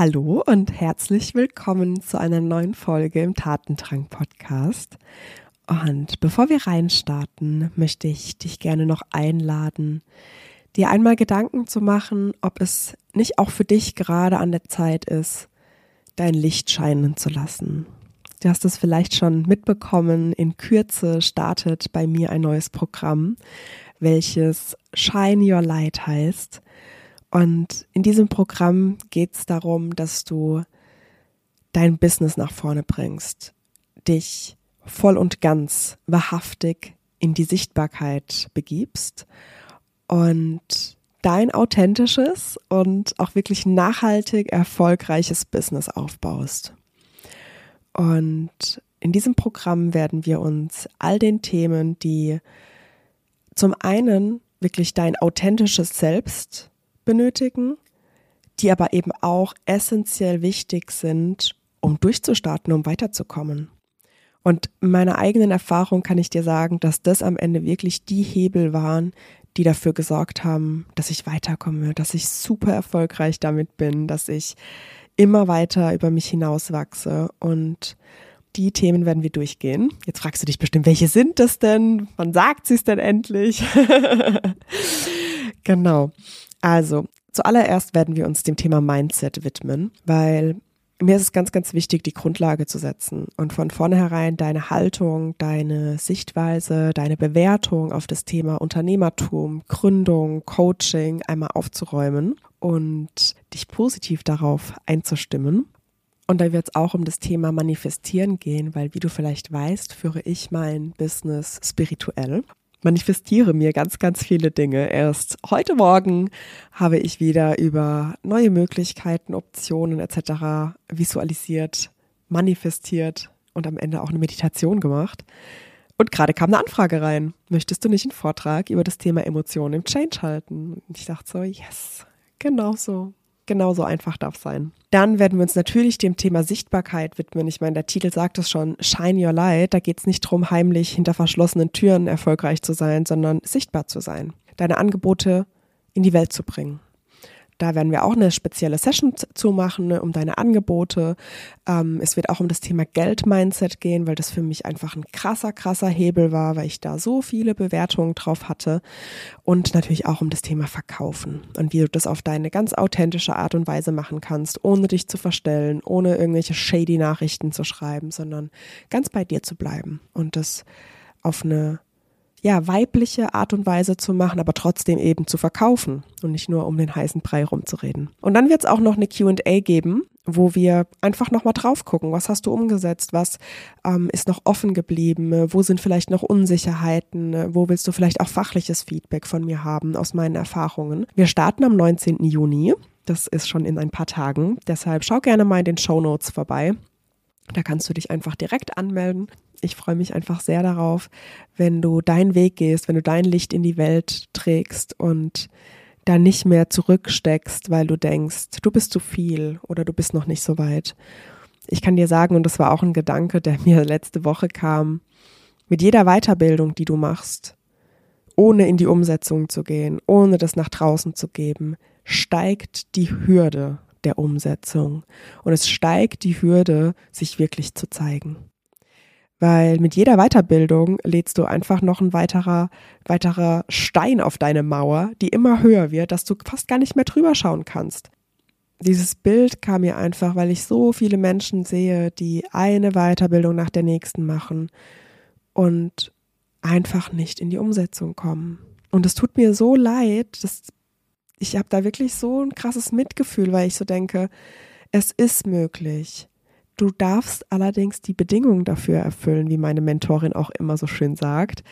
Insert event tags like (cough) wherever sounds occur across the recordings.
Hallo und herzlich willkommen zu einer neuen Folge im Tatendrang Podcast. Und bevor wir reinstarten, möchte ich dich gerne noch einladen, dir einmal Gedanken zu machen, ob es nicht auch für dich gerade an der Zeit ist, dein Licht scheinen zu lassen. Du hast es vielleicht schon mitbekommen, in Kürze startet bei mir ein neues Programm, welches Shine Your Light heißt. Und in diesem Programm geht es darum, dass du dein Business nach vorne bringst, dich voll und ganz wahrhaftig in die Sichtbarkeit begibst und dein authentisches und auch wirklich nachhaltig erfolgreiches Business aufbaust. Und in diesem Programm werden wir uns all den Themen, die zum einen wirklich dein authentisches Selbst benötigen, die aber eben auch essentiell wichtig sind, um durchzustarten, um weiterzukommen. Und meiner eigenen Erfahrung kann ich dir sagen, dass das am Ende wirklich die Hebel waren, die dafür gesorgt haben, dass ich weiterkomme, dass ich super erfolgreich damit bin, dass ich immer weiter über mich hinauswachse und die Themen werden wir durchgehen. Jetzt fragst du dich bestimmt, welche sind das denn? Wann sagt sie es denn endlich? (laughs) genau. Also, zuallererst werden wir uns dem Thema Mindset widmen, weil mir ist es ganz, ganz wichtig, die Grundlage zu setzen und von vornherein deine Haltung, deine Sichtweise, deine Bewertung auf das Thema Unternehmertum, Gründung, Coaching einmal aufzuräumen und dich positiv darauf einzustimmen. Und da wird es auch um das Thema Manifestieren gehen, weil wie du vielleicht weißt, führe ich mein Business spirituell manifestiere mir ganz, ganz viele Dinge. Erst heute Morgen habe ich wieder über neue Möglichkeiten, Optionen etc. visualisiert, manifestiert und am Ende auch eine Meditation gemacht. Und gerade kam eine Anfrage rein. Möchtest du nicht einen Vortrag über das Thema Emotionen im Change halten? Und ich dachte so, yes, genau so. Genauso einfach darf sein. Dann werden wir uns natürlich dem Thema Sichtbarkeit widmen. Ich meine, der Titel sagt es schon, Shine Your Light. Da geht es nicht darum, heimlich hinter verschlossenen Türen erfolgreich zu sein, sondern sichtbar zu sein. Deine Angebote in die Welt zu bringen. Da werden wir auch eine spezielle Session zu machen, ne, um deine Angebote. Ähm, es wird auch um das Thema Geld-Mindset gehen, weil das für mich einfach ein krasser, krasser Hebel war, weil ich da so viele Bewertungen drauf hatte. Und natürlich auch um das Thema Verkaufen und wie du das auf deine ganz authentische Art und Weise machen kannst, ohne dich zu verstellen, ohne irgendwelche shady Nachrichten zu schreiben, sondern ganz bei dir zu bleiben und das auf eine ja, weibliche Art und Weise zu machen, aber trotzdem eben zu verkaufen und nicht nur um den heißen Brei rumzureden. Und dann wird es auch noch eine QA geben, wo wir einfach nochmal drauf gucken, was hast du umgesetzt, was ähm, ist noch offen geblieben, wo sind vielleicht noch Unsicherheiten, wo willst du vielleicht auch fachliches Feedback von mir haben aus meinen Erfahrungen. Wir starten am 19. Juni, das ist schon in ein paar Tagen, deshalb schau gerne mal in den Show Notes vorbei. Da kannst du dich einfach direkt anmelden ich freue mich einfach sehr darauf, wenn du deinen Weg gehst, wenn du dein Licht in die Welt trägst und da nicht mehr zurücksteckst, weil du denkst, du bist zu viel oder du bist noch nicht so weit. Ich kann dir sagen, und das war auch ein Gedanke, der (laughs) mir letzte Woche kam, mit jeder Weiterbildung, die du machst, ohne in die Umsetzung zu gehen, ohne das nach draußen zu geben, steigt die Hürde der Umsetzung und es steigt die Hürde, sich wirklich zu zeigen. Weil mit jeder Weiterbildung lädst du einfach noch ein weiterer, weiterer Stein auf deine Mauer, die immer höher wird, dass du fast gar nicht mehr drüber schauen kannst. Dieses Bild kam mir einfach, weil ich so viele Menschen sehe, die eine Weiterbildung nach der nächsten machen und einfach nicht in die Umsetzung kommen. Und es tut mir so leid, dass ich habe da wirklich so ein krasses Mitgefühl, weil ich so denke, es ist möglich. Du darfst allerdings die Bedingungen dafür erfüllen, wie meine Mentorin auch immer so schön sagt.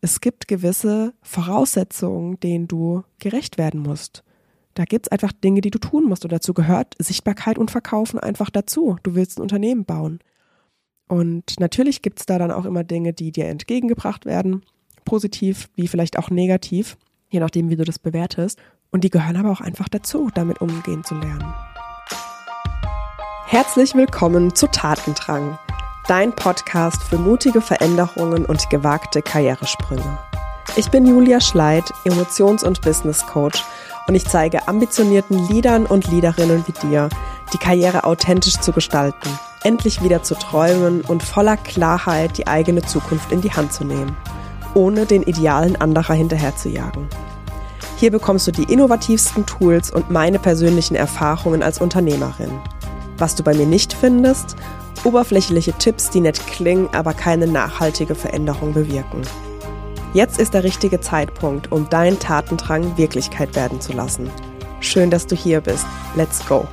Es gibt gewisse Voraussetzungen, denen du gerecht werden musst. Da gibt es einfach Dinge, die du tun musst. Und dazu gehört Sichtbarkeit und Verkaufen einfach dazu. Du willst ein Unternehmen bauen. Und natürlich gibt es da dann auch immer Dinge, die dir entgegengebracht werden. Positiv wie vielleicht auch negativ, je nachdem, wie du das bewertest. Und die gehören aber auch einfach dazu, damit umgehen zu lernen. Herzlich willkommen zu Tatendrang, dein Podcast für mutige Veränderungen und gewagte Karrieresprünge. Ich bin Julia Schleid, Emotions- und Business Coach und ich zeige ambitionierten Leadern und Leaderinnen wie dir, die Karriere authentisch zu gestalten, endlich wieder zu träumen und voller Klarheit die eigene Zukunft in die Hand zu nehmen, ohne den Idealen anderer hinterherzujagen. Hier bekommst du die innovativsten Tools und meine persönlichen Erfahrungen als Unternehmerin. Was du bei mir nicht findest, oberflächliche Tipps, die nett klingen, aber keine nachhaltige Veränderung bewirken. Jetzt ist der richtige Zeitpunkt, um deinen Tatendrang Wirklichkeit werden zu lassen. Schön, dass du hier bist. Let's go!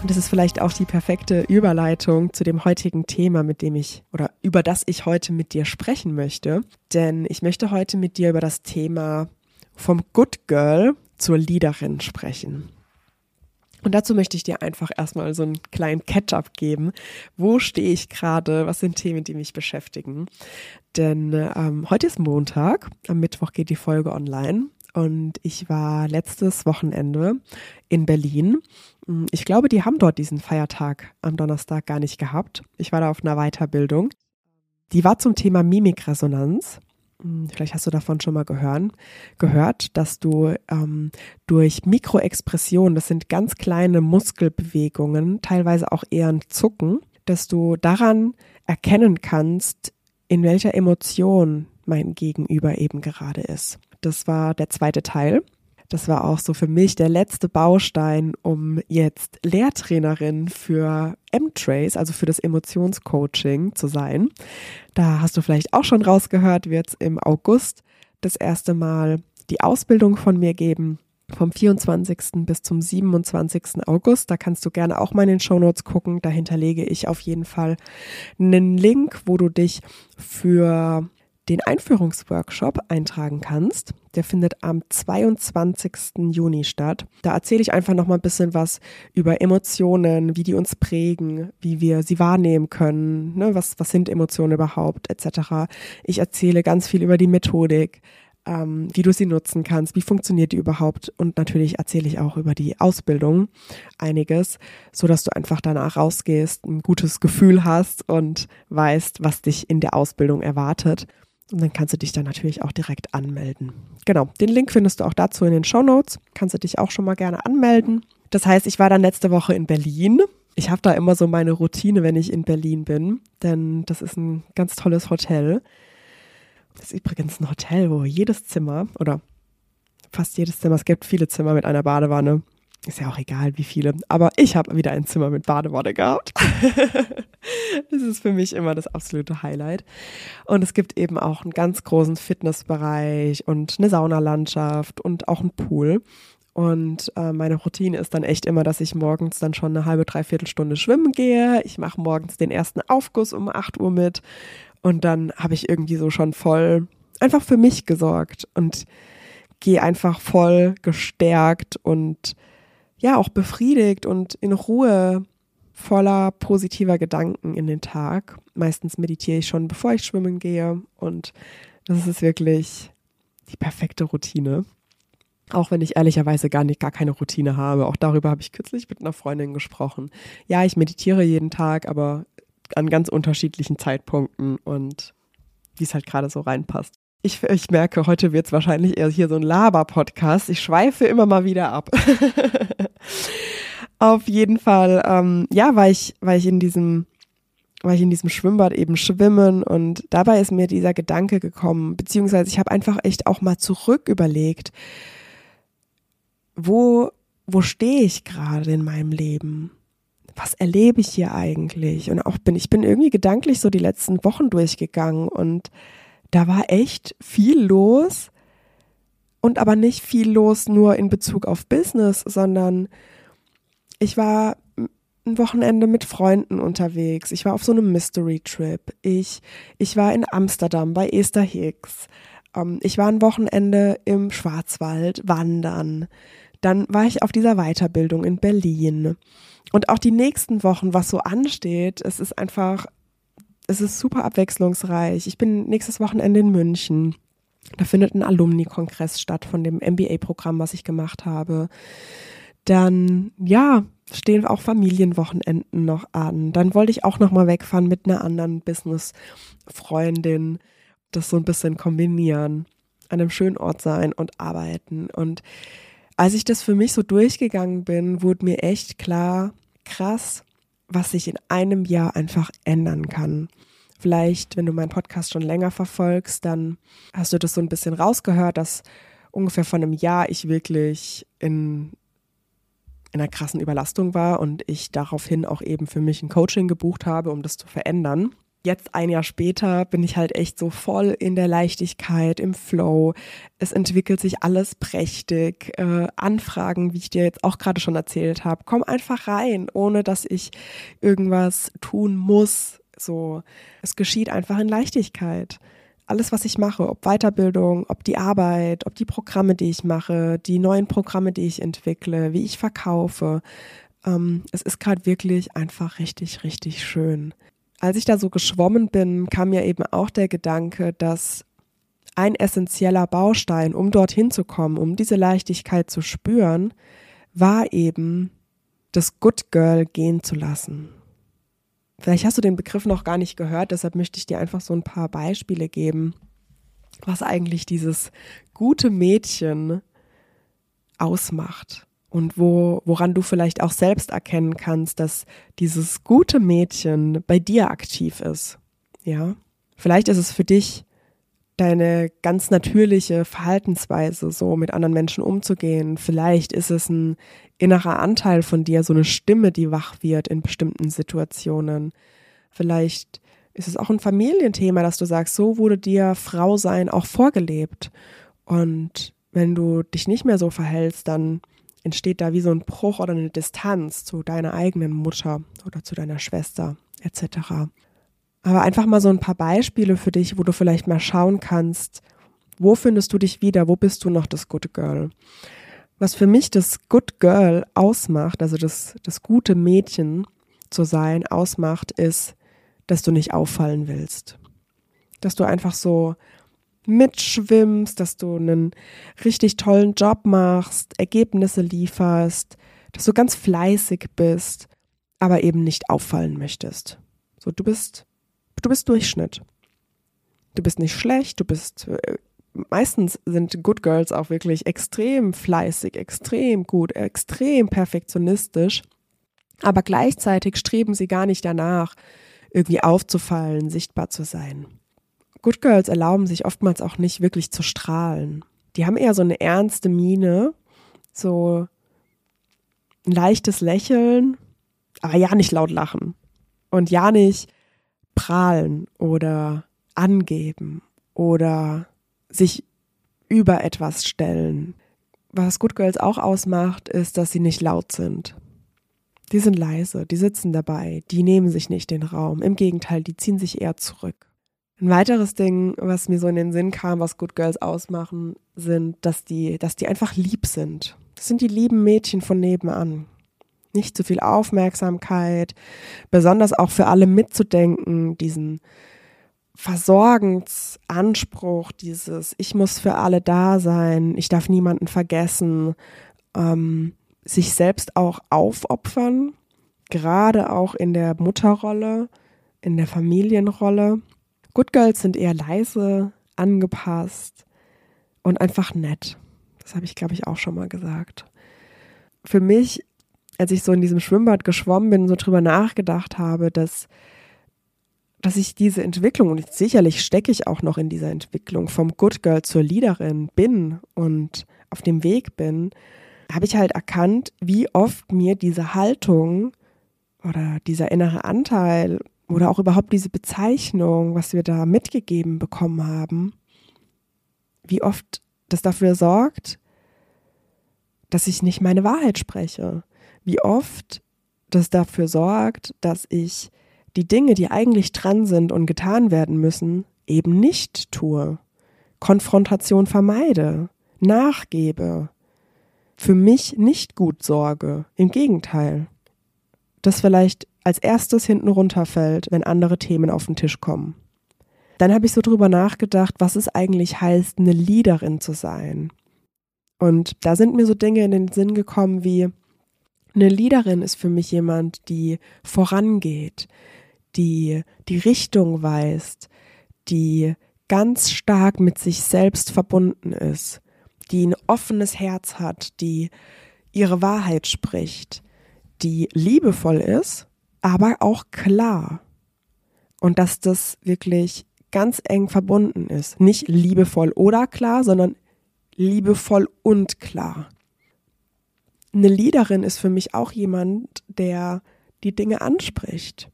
Und das ist vielleicht auch die perfekte Überleitung zu dem heutigen Thema, mit dem ich oder über das ich heute mit dir sprechen möchte. Denn ich möchte heute mit dir über das Thema vom Good Girl zur Leaderin sprechen. Und dazu möchte ich dir einfach erstmal so einen kleinen Catch-up geben. Wo stehe ich gerade? Was sind Themen, die mich beschäftigen? Denn ähm, heute ist Montag, am Mittwoch geht die Folge online und ich war letztes Wochenende in Berlin. Ich glaube, die haben dort diesen Feiertag am Donnerstag gar nicht gehabt. Ich war da auf einer Weiterbildung. Die war zum Thema Mimikresonanz. Vielleicht hast du davon schon mal gehören, gehört, dass du ähm, durch Mikroexpressionen, das sind ganz kleine Muskelbewegungen, teilweise auch eher ein Zucken, dass du daran erkennen kannst, in welcher Emotion mein Gegenüber eben gerade ist. Das war der zweite Teil. Das war auch so für mich der letzte Baustein, um jetzt Lehrtrainerin für M-Trace, also für das Emotionscoaching zu sein. Da hast du vielleicht auch schon rausgehört, wird es im August das erste Mal die Ausbildung von mir geben. Vom 24. bis zum 27. August. Da kannst du gerne auch mal in den Shownotes gucken. Da hinterlege ich auf jeden Fall einen Link, wo du dich für den Einführungsworkshop eintragen kannst. Der findet am 22. Juni statt. Da erzähle ich einfach noch mal ein bisschen was über Emotionen, wie die uns prägen, wie wir sie wahrnehmen können, ne? was, was sind Emotionen überhaupt, etc. Ich erzähle ganz viel über die Methodik, ähm, wie du sie nutzen kannst, wie funktioniert die überhaupt und natürlich erzähle ich auch über die Ausbildung einiges, so dass du einfach danach rausgehst, ein gutes Gefühl hast und weißt, was dich in der Ausbildung erwartet. Und dann kannst du dich dann natürlich auch direkt anmelden. Genau, den Link findest du auch dazu in den Show Notes. Kannst du dich auch schon mal gerne anmelden. Das heißt, ich war dann letzte Woche in Berlin. Ich habe da immer so meine Routine, wenn ich in Berlin bin, denn das ist ein ganz tolles Hotel. Das ist übrigens ein Hotel, wo jedes Zimmer oder fast jedes Zimmer, es gibt viele Zimmer mit einer Badewanne, ist ja auch egal, wie viele. Aber ich habe wieder ein Zimmer mit Badewanne gehabt. (laughs) das ist für mich immer das absolute Highlight. Und es gibt eben auch einen ganz großen Fitnessbereich und eine Saunalandschaft und auch einen Pool. Und äh, meine Routine ist dann echt immer, dass ich morgens dann schon eine halbe, dreiviertel Stunde schwimmen gehe. Ich mache morgens den ersten Aufguss um 8 Uhr mit. Und dann habe ich irgendwie so schon voll einfach für mich gesorgt und gehe einfach voll gestärkt und ja auch befriedigt und in Ruhe voller positiver Gedanken in den Tag. Meistens meditiere ich schon, bevor ich schwimmen gehe und das ist wirklich die perfekte Routine. Auch wenn ich ehrlicherweise gar nicht gar keine Routine habe. Auch darüber habe ich kürzlich mit einer Freundin gesprochen. Ja, ich meditiere jeden Tag, aber an ganz unterschiedlichen Zeitpunkten und wie es halt gerade so reinpasst. Ich, ich merke, heute wird es wahrscheinlich eher hier so ein Laber-Podcast. Ich schweife immer mal wieder ab. (laughs) Auf jeden Fall, ähm, ja, war ich, war ich in diesem, war ich in diesem Schwimmbad eben schwimmen und dabei ist mir dieser Gedanke gekommen, beziehungsweise ich habe einfach echt auch mal zurück überlegt, wo, wo stehe ich gerade in meinem Leben? Was erlebe ich hier eigentlich? Und auch bin, ich bin irgendwie gedanklich so die letzten Wochen durchgegangen und da war echt viel los und aber nicht viel los nur in Bezug auf Business, sondern ich war ein Wochenende mit Freunden unterwegs. Ich war auf so einem Mystery Trip. Ich, ich war in Amsterdam bei Esther Hicks. Ähm, ich war ein Wochenende im Schwarzwald wandern. Dann war ich auf dieser Weiterbildung in Berlin. Und auch die nächsten Wochen, was so ansteht, es ist einfach es ist super abwechslungsreich. Ich bin nächstes Wochenende in München. Da findet ein Alumni-Kongress statt von dem MBA-Programm, was ich gemacht habe. Dann, ja, stehen auch Familienwochenenden noch an. Dann wollte ich auch noch mal wegfahren mit einer anderen Business-Freundin. Das so ein bisschen kombinieren. An einem schönen Ort sein und arbeiten. Und als ich das für mich so durchgegangen bin, wurde mir echt klar, krass, was sich in einem Jahr einfach ändern kann. Vielleicht, wenn du meinen Podcast schon länger verfolgst, dann hast du das so ein bisschen rausgehört, dass ungefähr von einem Jahr ich wirklich in, in einer krassen Überlastung war und ich daraufhin auch eben für mich ein Coaching gebucht habe, um das zu verändern jetzt ein Jahr später bin ich halt echt so voll in der Leichtigkeit, im Flow. Es entwickelt sich alles prächtig. Äh, Anfragen, wie ich dir jetzt auch gerade schon erzählt habe, komm einfach rein, ohne dass ich irgendwas tun muss. So, es geschieht einfach in Leichtigkeit. Alles, was ich mache, ob Weiterbildung, ob die Arbeit, ob die Programme, die ich mache, die neuen Programme, die ich entwickle, wie ich verkaufe. Ähm, es ist gerade wirklich einfach richtig, richtig schön als ich da so geschwommen bin, kam mir eben auch der Gedanke, dass ein essentieller Baustein, um dorthin zu kommen, um diese Leichtigkeit zu spüren, war eben, das Good Girl gehen zu lassen. Vielleicht hast du den Begriff noch gar nicht gehört, deshalb möchte ich dir einfach so ein paar Beispiele geben, was eigentlich dieses gute Mädchen ausmacht und wo, woran du vielleicht auch selbst erkennen kannst, dass dieses gute Mädchen bei dir aktiv ist. Ja. Vielleicht ist es für dich deine ganz natürliche Verhaltensweise, so mit anderen Menschen umzugehen. Vielleicht ist es ein innerer Anteil von dir, so eine Stimme, die wach wird in bestimmten Situationen. Vielleicht ist es auch ein Familienthema, dass du sagst, so wurde dir Frau sein auch vorgelebt. Und wenn du dich nicht mehr so verhältst, dann entsteht da wie so ein Bruch oder eine Distanz zu deiner eigenen Mutter oder zu deiner Schwester etc. Aber einfach mal so ein paar Beispiele für dich, wo du vielleicht mal schauen kannst, wo findest du dich wieder, wo bist du noch das Good Girl? Was für mich das Good Girl ausmacht, also das, das gute Mädchen zu sein ausmacht, ist, dass du nicht auffallen willst. Dass du einfach so mitschwimmst, dass du einen richtig tollen Job machst, Ergebnisse lieferst, dass du ganz fleißig bist, aber eben nicht auffallen möchtest. So, du bist, du bist Durchschnitt. Du bist nicht schlecht, du bist, äh, meistens sind Good Girls auch wirklich extrem fleißig, extrem gut, extrem perfektionistisch, aber gleichzeitig streben sie gar nicht danach, irgendwie aufzufallen, sichtbar zu sein. Good Girls erlauben sich oftmals auch nicht wirklich zu strahlen. Die haben eher so eine ernste Miene, so ein leichtes Lächeln, aber ja nicht laut lachen und ja nicht prahlen oder angeben oder sich über etwas stellen. Was Good Girls auch ausmacht, ist, dass sie nicht laut sind. Die sind leise, die sitzen dabei, die nehmen sich nicht den Raum. Im Gegenteil, die ziehen sich eher zurück. Ein weiteres Ding, was mir so in den Sinn kam, was Good Girls ausmachen, sind, dass die, dass die einfach lieb sind. Das sind die lieben Mädchen von nebenan. Nicht zu viel Aufmerksamkeit, besonders auch für alle mitzudenken, diesen Versorgensanspruch, dieses Ich muss für alle da sein, ich darf niemanden vergessen, ähm, sich selbst auch aufopfern, gerade auch in der Mutterrolle, in der Familienrolle. Good Girls sind eher leise, angepasst und einfach nett. Das habe ich, glaube ich, auch schon mal gesagt. Für mich, als ich so in diesem Schwimmbad geschwommen bin, so drüber nachgedacht habe, dass, dass ich diese Entwicklung, und sicherlich stecke ich auch noch in dieser Entwicklung, vom Good Girl zur Leaderin bin und auf dem Weg bin, habe ich halt erkannt, wie oft mir diese Haltung oder dieser innere Anteil oder auch überhaupt diese Bezeichnung, was wir da mitgegeben bekommen haben, wie oft das dafür sorgt, dass ich nicht meine Wahrheit spreche. Wie oft das dafür sorgt, dass ich die Dinge, die eigentlich dran sind und getan werden müssen, eben nicht tue. Konfrontation vermeide, nachgebe, für mich nicht gut sorge. Im Gegenteil. Das vielleicht als erstes hinten runterfällt, wenn andere Themen auf den Tisch kommen. Dann habe ich so drüber nachgedacht, was es eigentlich heißt, eine Leaderin zu sein. Und da sind mir so Dinge in den Sinn gekommen wie, eine Leaderin ist für mich jemand, die vorangeht, die die Richtung weist, die ganz stark mit sich selbst verbunden ist, die ein offenes Herz hat, die ihre Wahrheit spricht, die liebevoll ist, aber auch klar. Und dass das wirklich ganz eng verbunden ist. Nicht liebevoll oder klar, sondern liebevoll und klar. Eine Leaderin ist für mich auch jemand, der die Dinge anspricht,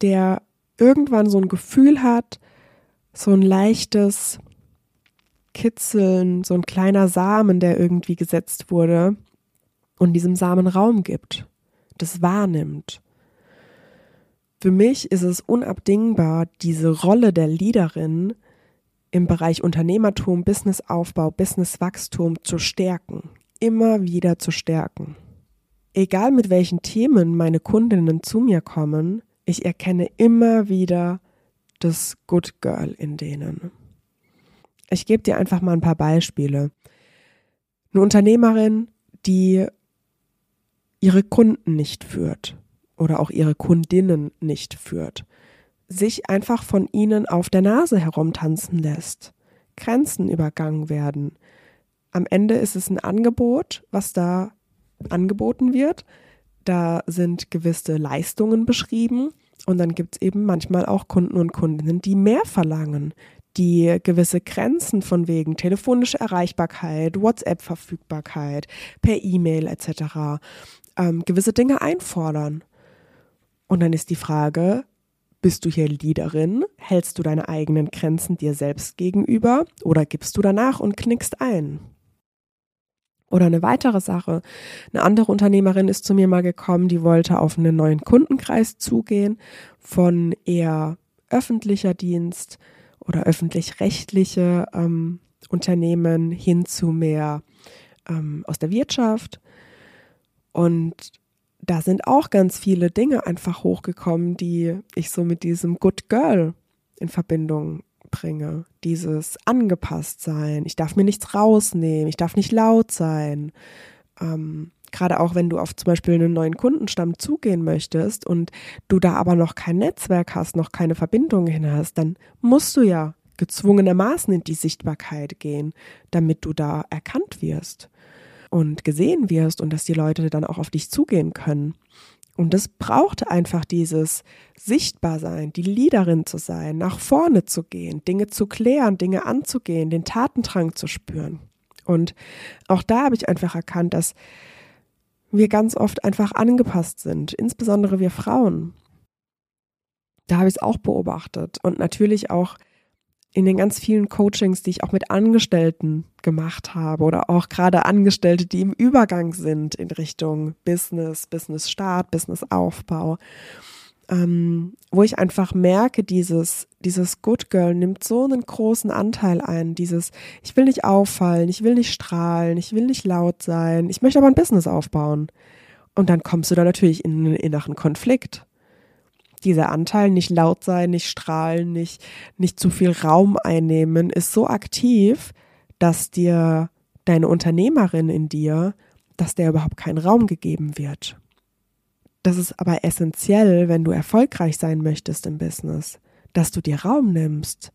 der irgendwann so ein Gefühl hat, so ein leichtes Kitzeln, so ein kleiner Samen, der irgendwie gesetzt wurde und diesem Samen Raum gibt, das wahrnimmt. Für mich ist es unabdingbar, diese Rolle der Leaderin im Bereich Unternehmertum, Businessaufbau, Businesswachstum zu stärken, immer wieder zu stärken. Egal mit welchen Themen meine Kundinnen zu mir kommen, ich erkenne immer wieder das Good Girl in denen. Ich gebe dir einfach mal ein paar Beispiele. Eine Unternehmerin, die ihre Kunden nicht führt oder auch ihre Kundinnen nicht führt, sich einfach von ihnen auf der Nase herumtanzen lässt, Grenzen übergangen werden. Am Ende ist es ein Angebot, was da angeboten wird. Da sind gewisse Leistungen beschrieben und dann gibt es eben manchmal auch Kunden und Kundinnen, die mehr verlangen, die gewisse Grenzen von wegen telefonische Erreichbarkeit, WhatsApp-Verfügbarkeit, per E-Mail etc. Ähm, gewisse Dinge einfordern. Und dann ist die Frage, bist du hier Leaderin? Hältst du deine eigenen Grenzen dir selbst gegenüber oder gibst du danach und knickst ein? Oder eine weitere Sache. Eine andere Unternehmerin ist zu mir mal gekommen, die wollte auf einen neuen Kundenkreis zugehen von eher öffentlicher Dienst oder öffentlich-rechtliche ähm, Unternehmen hin zu mehr ähm, aus der Wirtschaft. Und da sind auch ganz viele Dinge einfach hochgekommen, die ich so mit diesem Good Girl in Verbindung bringe. Dieses angepasst sein. Ich darf mir nichts rausnehmen. Ich darf nicht laut sein. Ähm, Gerade auch wenn du auf zum Beispiel einen neuen Kundenstamm zugehen möchtest und du da aber noch kein Netzwerk hast, noch keine Verbindung hin hast, dann musst du ja gezwungenermaßen in die Sichtbarkeit gehen, damit du da erkannt wirst und gesehen wirst und dass die Leute dann auch auf dich zugehen können. Und das braucht einfach dieses Sichtbarsein, die Leaderin zu sein, nach vorne zu gehen, Dinge zu klären, Dinge anzugehen, den Tatendrang zu spüren. Und auch da habe ich einfach erkannt, dass wir ganz oft einfach angepasst sind, insbesondere wir Frauen. Da habe ich es auch beobachtet und natürlich auch in den ganz vielen Coachings, die ich auch mit Angestellten gemacht habe oder auch gerade Angestellte, die im Übergang sind in Richtung Business, Business Start, Business Aufbau, ähm, wo ich einfach merke, dieses, dieses Good Girl nimmt so einen großen Anteil ein, dieses, ich will nicht auffallen, ich will nicht strahlen, ich will nicht laut sein, ich möchte aber ein Business aufbauen. Und dann kommst du da natürlich in einen inneren Konflikt dieser Anteil nicht laut sein, nicht strahlen, nicht, nicht zu viel Raum einnehmen, ist so aktiv, dass dir deine Unternehmerin in dir, dass der überhaupt kein Raum gegeben wird. Das ist aber essentiell, wenn du erfolgreich sein möchtest im Business, dass du dir Raum nimmst,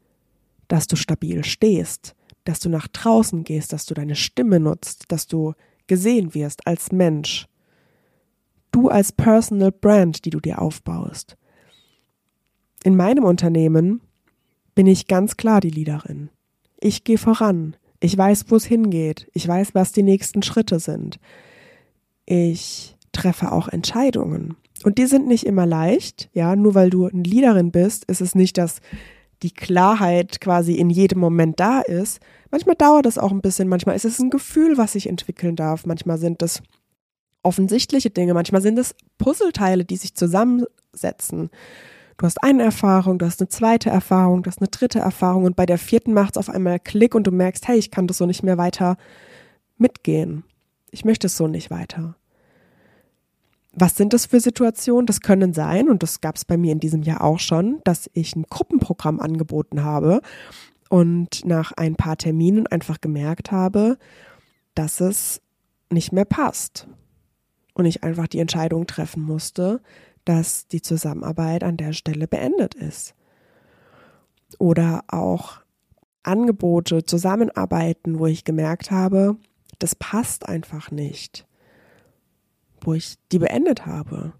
dass du stabil stehst, dass du nach draußen gehst, dass du deine Stimme nutzt, dass du gesehen wirst als Mensch. Du als Personal Brand, die du dir aufbaust. In meinem Unternehmen bin ich ganz klar die Leaderin. Ich gehe voran. Ich weiß, wo es hingeht. Ich weiß, was die nächsten Schritte sind. Ich treffe auch Entscheidungen. Und die sind nicht immer leicht. Ja, nur weil du eine Leaderin bist, ist es nicht, dass die Klarheit quasi in jedem Moment da ist. Manchmal dauert es auch ein bisschen. Manchmal ist es ein Gefühl, was sich entwickeln darf. Manchmal sind es offensichtliche Dinge. Manchmal sind es Puzzleteile, die sich zusammensetzen. Du hast eine Erfahrung, du hast eine zweite Erfahrung, du hast eine dritte Erfahrung und bei der vierten macht es auf einmal Klick und du merkst, hey, ich kann das so nicht mehr weiter mitgehen. Ich möchte es so nicht weiter. Was sind das für Situationen? Das können sein, und das gab es bei mir in diesem Jahr auch schon, dass ich ein Gruppenprogramm angeboten habe und nach ein paar Terminen einfach gemerkt habe, dass es nicht mehr passt. Und ich einfach die Entscheidung treffen musste, dass die Zusammenarbeit an der Stelle beendet ist. Oder auch Angebote, Zusammenarbeiten, wo ich gemerkt habe, das passt einfach nicht, wo ich die beendet habe.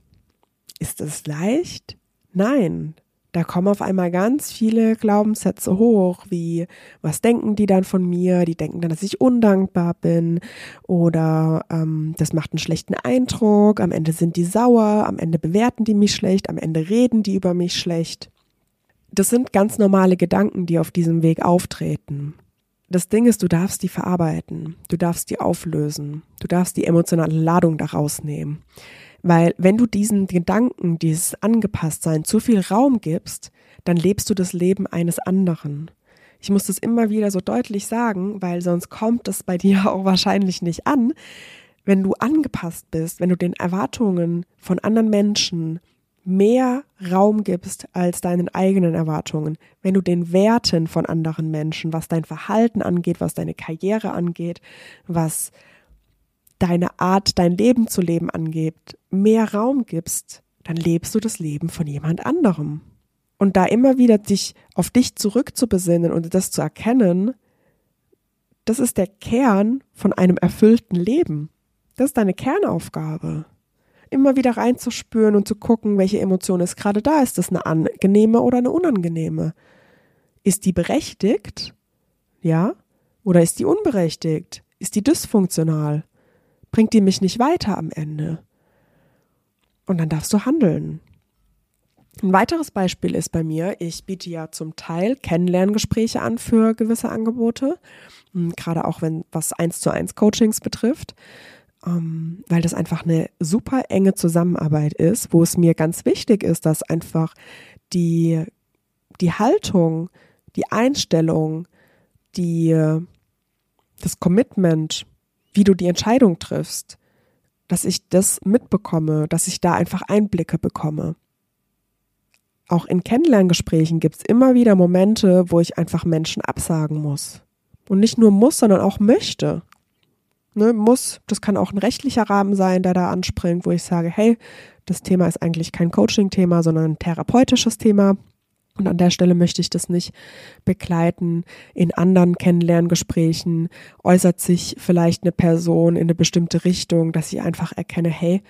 Ist es leicht? Nein, da kommen auf einmal ganz viele Glaubenssätze hoch, wie was denken die dann von mir? Die denken dann, dass ich undankbar bin oder ähm, das macht einen schlechten Eindruck, am Ende sind die sauer, am Ende bewerten die mich schlecht, am Ende reden die über mich schlecht. Das sind ganz normale Gedanken, die auf diesem Weg auftreten. Das Ding ist, du darfst die verarbeiten, du darfst die auflösen, du darfst die emotionale Ladung daraus nehmen. Weil wenn du diesen Gedanken, dieses Angepasstsein zu viel Raum gibst, dann lebst du das Leben eines anderen. Ich muss das immer wieder so deutlich sagen, weil sonst kommt es bei (laughs) dir auch wahrscheinlich nicht an. Wenn du angepasst bist, wenn du den Erwartungen von anderen Menschen mehr Raum gibst als deinen eigenen Erwartungen, wenn du den Werten von anderen Menschen, was dein Verhalten angeht, was deine Karriere angeht, was deine Art, dein Leben zu leben angeht, mehr Raum gibst, dann lebst du das Leben von jemand anderem. Und da immer wieder dich auf dich zurückzubesinnen und das zu erkennen, das ist der Kern von einem erfüllten Leben. Das ist deine Kernaufgabe. Immer wieder reinzuspüren und zu gucken, welche Emotion ist gerade da. Ist das eine angenehme oder eine unangenehme? Ist die berechtigt? Ja? Oder ist die unberechtigt? Ist die dysfunktional? Bringt die mich nicht weiter am Ende. Und dann darfst du handeln. Ein weiteres Beispiel ist bei mir, ich biete ja zum Teil Kennenlerngespräche an für gewisse Angebote, hm, gerade auch wenn was eins zu eins Coachings betrifft, ähm, weil das einfach eine super enge Zusammenarbeit ist, wo es mir ganz wichtig ist, dass einfach die, die Haltung, die Einstellung, die, das Commitment wie du die Entscheidung triffst, dass ich das mitbekomme, dass ich da einfach Einblicke bekomme. Auch in Kennenlerngesprächen gibt es immer wieder Momente, wo ich einfach Menschen absagen muss. Und nicht nur muss, sondern auch möchte. Ne, muss, das kann auch ein rechtlicher Rahmen sein, der da anspringt, wo ich sage, hey, das Thema ist eigentlich kein Coaching-Thema, sondern ein therapeutisches Thema. Und an der Stelle möchte ich das nicht begleiten. In anderen Kennenlerngesprächen äußert sich vielleicht eine Person in eine bestimmte Richtung, dass ich einfach erkenne, hey,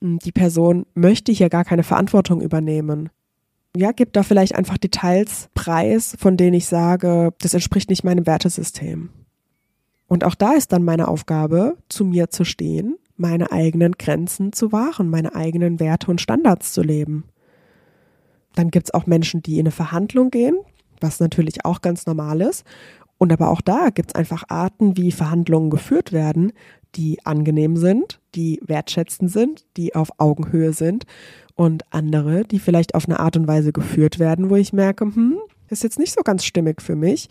die Person möchte hier gar keine Verantwortung übernehmen. Ja, gibt da vielleicht einfach Details preis, von denen ich sage, das entspricht nicht meinem Wertesystem. Und auch da ist dann meine Aufgabe, zu mir zu stehen, meine eigenen Grenzen zu wahren, meine eigenen Werte und Standards zu leben. Dann gibt es auch Menschen, die in eine Verhandlung gehen, was natürlich auch ganz normal ist. Und aber auch da gibt es einfach Arten, wie Verhandlungen geführt werden, die angenehm sind, die wertschätzend sind, die auf Augenhöhe sind und andere, die vielleicht auf eine Art und Weise geführt werden, wo ich merke, hm, ist jetzt nicht so ganz stimmig für mich.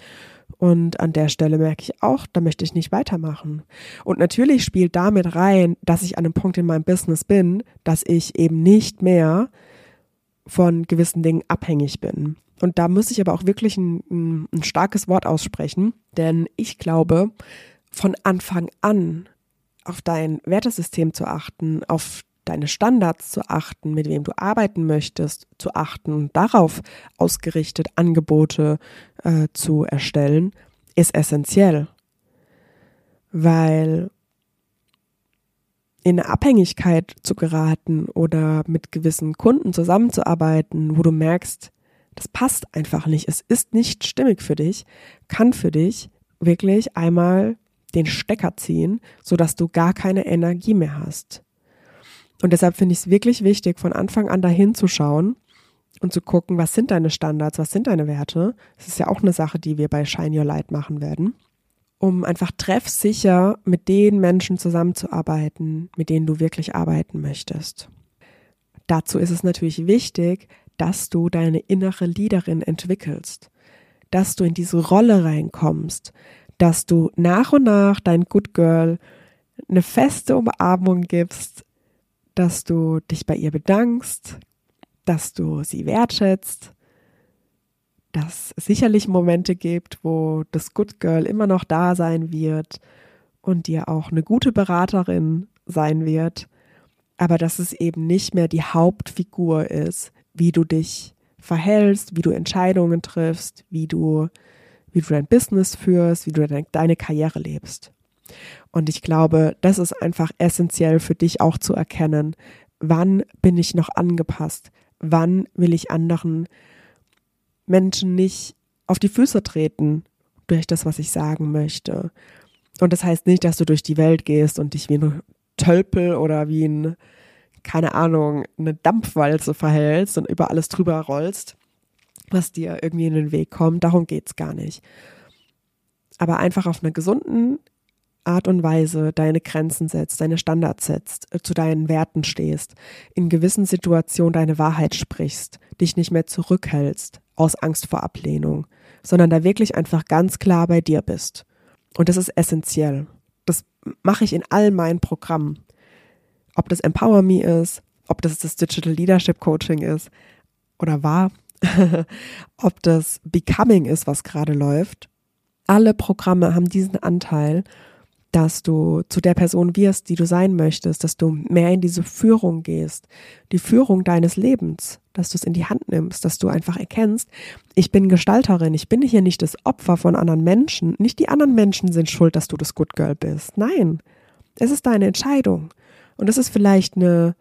Und an der Stelle merke ich auch, da möchte ich nicht weitermachen. Und natürlich spielt damit rein, dass ich an einem Punkt in meinem Business bin, dass ich eben nicht mehr von gewissen Dingen abhängig bin. Und da muss ich aber auch wirklich ein, ein, starkes Wort aussprechen, denn ich glaube, von Anfang an auf dein Wertesystem zu achten, auf deine Standards zu achten, mit wem du arbeiten möchtest, zu achten und darauf ausgerichtet Angebote äh, zu erstellen, ist essentiell. Weil in eine Abhängigkeit zu geraten oder mit gewissen Kunden zusammenzuarbeiten, wo du merkst, das passt einfach nicht, es ist nicht stimmig für dich, kann für dich wirklich einmal den Stecker ziehen, sodass du gar keine Energie mehr hast. Und deshalb finde ich es wirklich wichtig, von Anfang an dahin zu schauen und zu gucken, was sind deine Standards, was sind deine Werte. Das ist ja auch eine Sache, die wir bei Shine Your Light machen werden um einfach treffsicher mit den Menschen zusammenzuarbeiten, mit denen du wirklich arbeiten möchtest. Dazu ist es natürlich wichtig, dass du deine innere Leaderin entwickelst, dass du in diese Rolle reinkommst, dass du nach und nach dein Good Girl eine feste Umarmung gibst, dass du dich bei ihr bedankst, dass du sie wertschätzt, dass es sicherlich Momente gibt, wo das Good Girl immer noch da sein wird und dir auch eine gute Beraterin sein wird, aber dass es eben nicht mehr die Hauptfigur ist, wie du dich verhältst, wie du Entscheidungen triffst, wie du wie du dein Business führst, wie du deine Karriere lebst. Und ich glaube, das ist einfach essentiell für dich auch zu erkennen, wann bin ich noch angepasst, wann will ich anderen Menschen nicht auf die Füße treten durch das, was ich sagen möchte. Und das heißt nicht, dass du durch die Welt gehst und dich wie ein Tölpel oder wie ein, keine Ahnung, eine Dampfwalze verhältst und über alles drüber rollst, was dir irgendwie in den Weg kommt. Darum geht es gar nicht. Aber einfach auf einer gesunden Art und Weise deine Grenzen setzt, deine Standards setzt, äh, zu deinen Werten stehst, in gewissen Situationen deine Wahrheit sprichst, dich nicht mehr zurückhältst aus Angst vor Ablehnung, sondern da wirklich einfach ganz klar bei dir bist. Und das ist essentiell. Das mache ich in all meinen Programmen. Ob das Empower Me ist, ob das das Digital Leadership Coaching ist oder war, (laughs) ob das Becoming ist, was gerade läuft. Alle Programme haben diesen Anteil dass du zu der Person wirst, die du sein möchtest, dass du mehr in diese Führung gehst, die Führung deines Lebens, dass du es in die Hand nimmst, dass du einfach erkennst, ich bin Gestalterin, ich bin hier nicht das Opfer von anderen Menschen, nicht die anderen Menschen sind schuld, dass du das Good Girl bist. Nein, es ist deine Entscheidung. Und es ist vielleicht eine,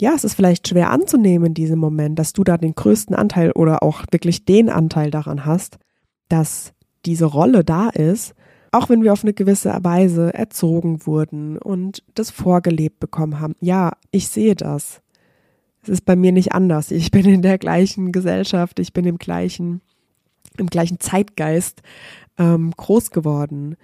ja, es ist vielleicht schwer anzunehmen in diesem Moment, dass du da den größten Anteil oder auch wirklich den Anteil daran hast, dass diese Rolle da ist auch wenn wir auf eine gewisse Weise erzogen wurden und das vorgelebt bekommen haben. Ja, ich sehe das. Es ist bei mir nicht anders. Ich bin in der gleichen Gesellschaft, ich bin im gleichen, im gleichen Zeitgeist ähm, groß geworden.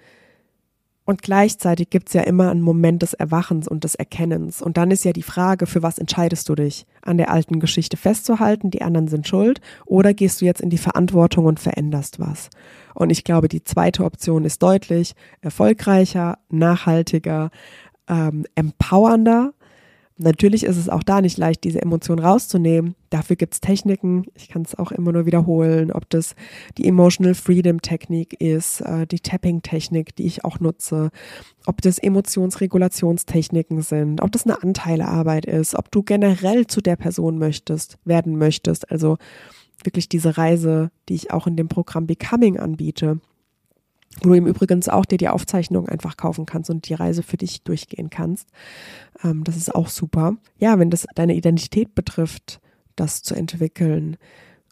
Und gleichzeitig gibt es ja immer einen Moment des Erwachens und des Erkennens. Und dann ist ja die Frage, für was entscheidest du dich? An der alten Geschichte festzuhalten, die anderen sind schuld, oder gehst du jetzt in die Verantwortung und veränderst was? Und ich glaube, die zweite Option ist deutlich erfolgreicher, nachhaltiger, ähm, empowernder Natürlich ist es auch da nicht leicht, diese Emotion rauszunehmen. Dafür gibt es Techniken. Ich kann es auch immer nur wiederholen, ob das die Emotional Freedom Technik ist, äh, die Tapping Technik, die ich auch nutze, ob das Emotionsregulationstechniken sind, ob das eine Anteilearbeit ist, ob du generell zu der Person möchtest, werden möchtest. Also wirklich diese Reise, die ich auch in dem Programm Becoming anbiete wo du im Übrigen auch dir die Aufzeichnung einfach kaufen kannst und die Reise für dich durchgehen kannst. Ähm, das ist auch super. Ja, wenn das deine Identität betrifft, das zu entwickeln.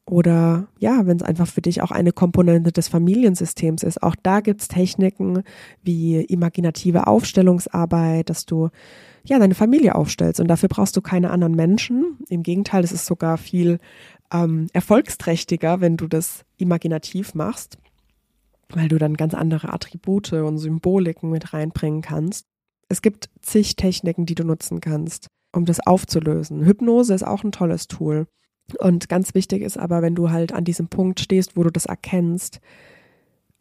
Oder ja, wenn es einfach für dich auch eine Komponente des Familiensystems ist. Auch da gibt es Techniken wie imaginative Aufstellungsarbeit, dass du ja deine Familie aufstellst. Und dafür brauchst du keine anderen Menschen. Im Gegenteil, es ist sogar viel ähm, erfolgsträchtiger, wenn du das imaginativ machst weil du dann ganz andere Attribute und Symboliken mit reinbringen kannst. Es gibt zig Techniken, die du nutzen kannst, um das aufzulösen. Hypnose ist auch ein tolles Tool. Und ganz wichtig ist aber, wenn du halt an diesem Punkt stehst, wo du das erkennst,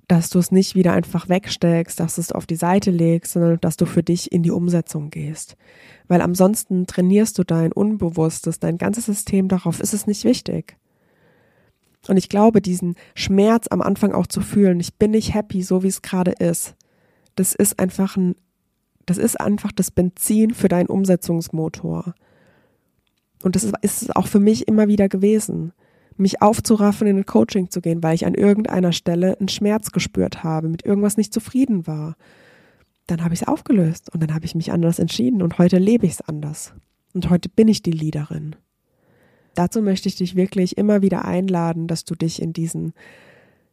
dass du es nicht wieder einfach wegsteckst, dass du es auf die Seite legst, sondern dass du für dich in die Umsetzung gehst. Weil ansonsten trainierst du dein Unbewusstes, dein ganzes System darauf, ist es nicht wichtig. Und ich glaube, diesen Schmerz am Anfang auch zu fühlen, ich bin nicht happy, so wie es gerade ist, das ist einfach ein, das ist einfach das Benzin für deinen Umsetzungsmotor. Und das ist, ist es auch für mich immer wieder gewesen, mich aufzuraffen, in ein Coaching zu gehen, weil ich an irgendeiner Stelle einen Schmerz gespürt habe, mit irgendwas nicht zufrieden war. Dann habe ich es aufgelöst und dann habe ich mich anders entschieden und heute lebe ich es anders. Und heute bin ich die Leaderin dazu möchte ich dich wirklich immer wieder einladen, dass du dich in diesen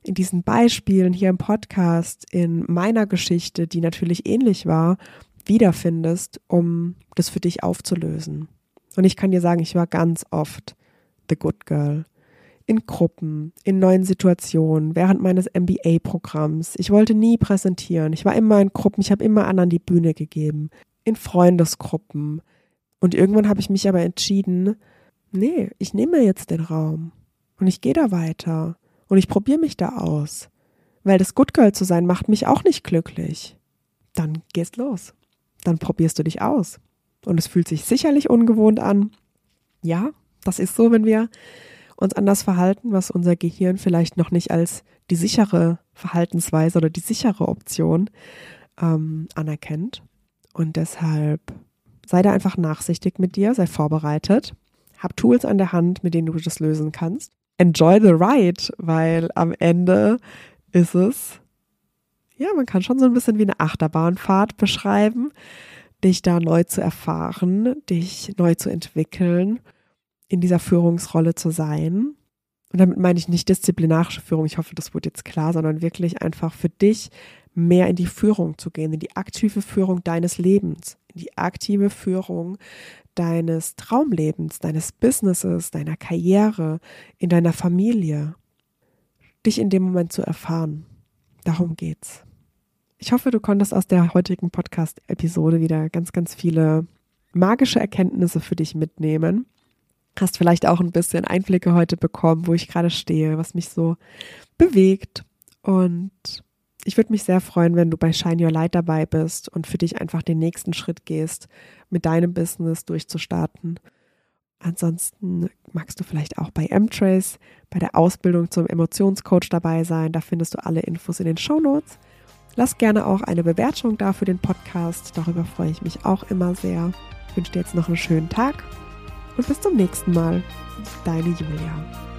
in diesen Beispielen hier im Podcast, in meiner Geschichte, die natürlich ähnlich war, wiederfindest, um das für dich aufzulösen. Und ich kann dir sagen, ich war ganz oft the good girl. In Gruppen, in neuen Situationen, während meines MBA-Programms. Ich wollte nie präsentieren. Ich war immer in Gruppen, ich habe immer anderen die Bühne gegeben. In Freundesgruppen. Und irgendwann habe ich mich aber entschieden, nee, ich nehme jetzt den Raum und ich gehe da weiter und ich probiere mich da aus. Weil das Good Girl zu sein macht mich auch nicht glücklich. Dann gehst los. Dann probierst du dich aus. Und es fühlt sich sicherlich ungewohnt an. Ja, das ist so, wenn wir uns anders verhalten, was unser Gehirn vielleicht noch nicht als die sichere Verhaltensweise oder die sichere Option ähm, anerkennt. Und deshalb sei da einfach nachsichtig mit dir, sei vorbereitet hab Tools an der Hand, mit denen du das lösen kannst. enjoy the ride, weil am Ende ist es, ja, man kann schon so ein bisschen wie eine Achterbahnfahrt beschreiben, dich da neu zu erfahren, dich neu zu entwickeln, in dieser Führungsrolle zu sein. Und damit meine ich nicht disziplinarische Führung, ich hoffe, das wurde jetzt klar, sondern wirklich einfach für dich mehr in die Führung zu gehen, in die aktive Führung deines Lebens, in die aktive Führung deines Traumlebens, deines Businesses, deiner Karriere, in deiner Familie, dich in dem Moment zu erfahren. Darum geht's. Ich hoffe, du konntest aus der heutigen Podcast-Episode wieder ganz, ganz viele magische Erkenntnisse für dich mitnehmen. Hast vielleicht auch ein bisschen Einblicke heute bekommen, wo ich gerade stehe, was mich so bewegt. Und ich würde mich sehr freuen, wenn du bei Shine Your Light dabei bist und für dich einfach den nächsten Schritt gehst, mit deinem Business durchzustarten. Ansonsten magst du vielleicht auch bei M-Trace, bei der Ausbildung zum Emotionscoach dabei sein. Da findest du alle Infos in den Show Notes. Lass gerne auch eine Bewertung da für den Podcast. Darüber freue ich mich auch immer sehr. Ich wünsche dir jetzt noch einen schönen Tag und bis zum nächsten Mal. Deine Julia.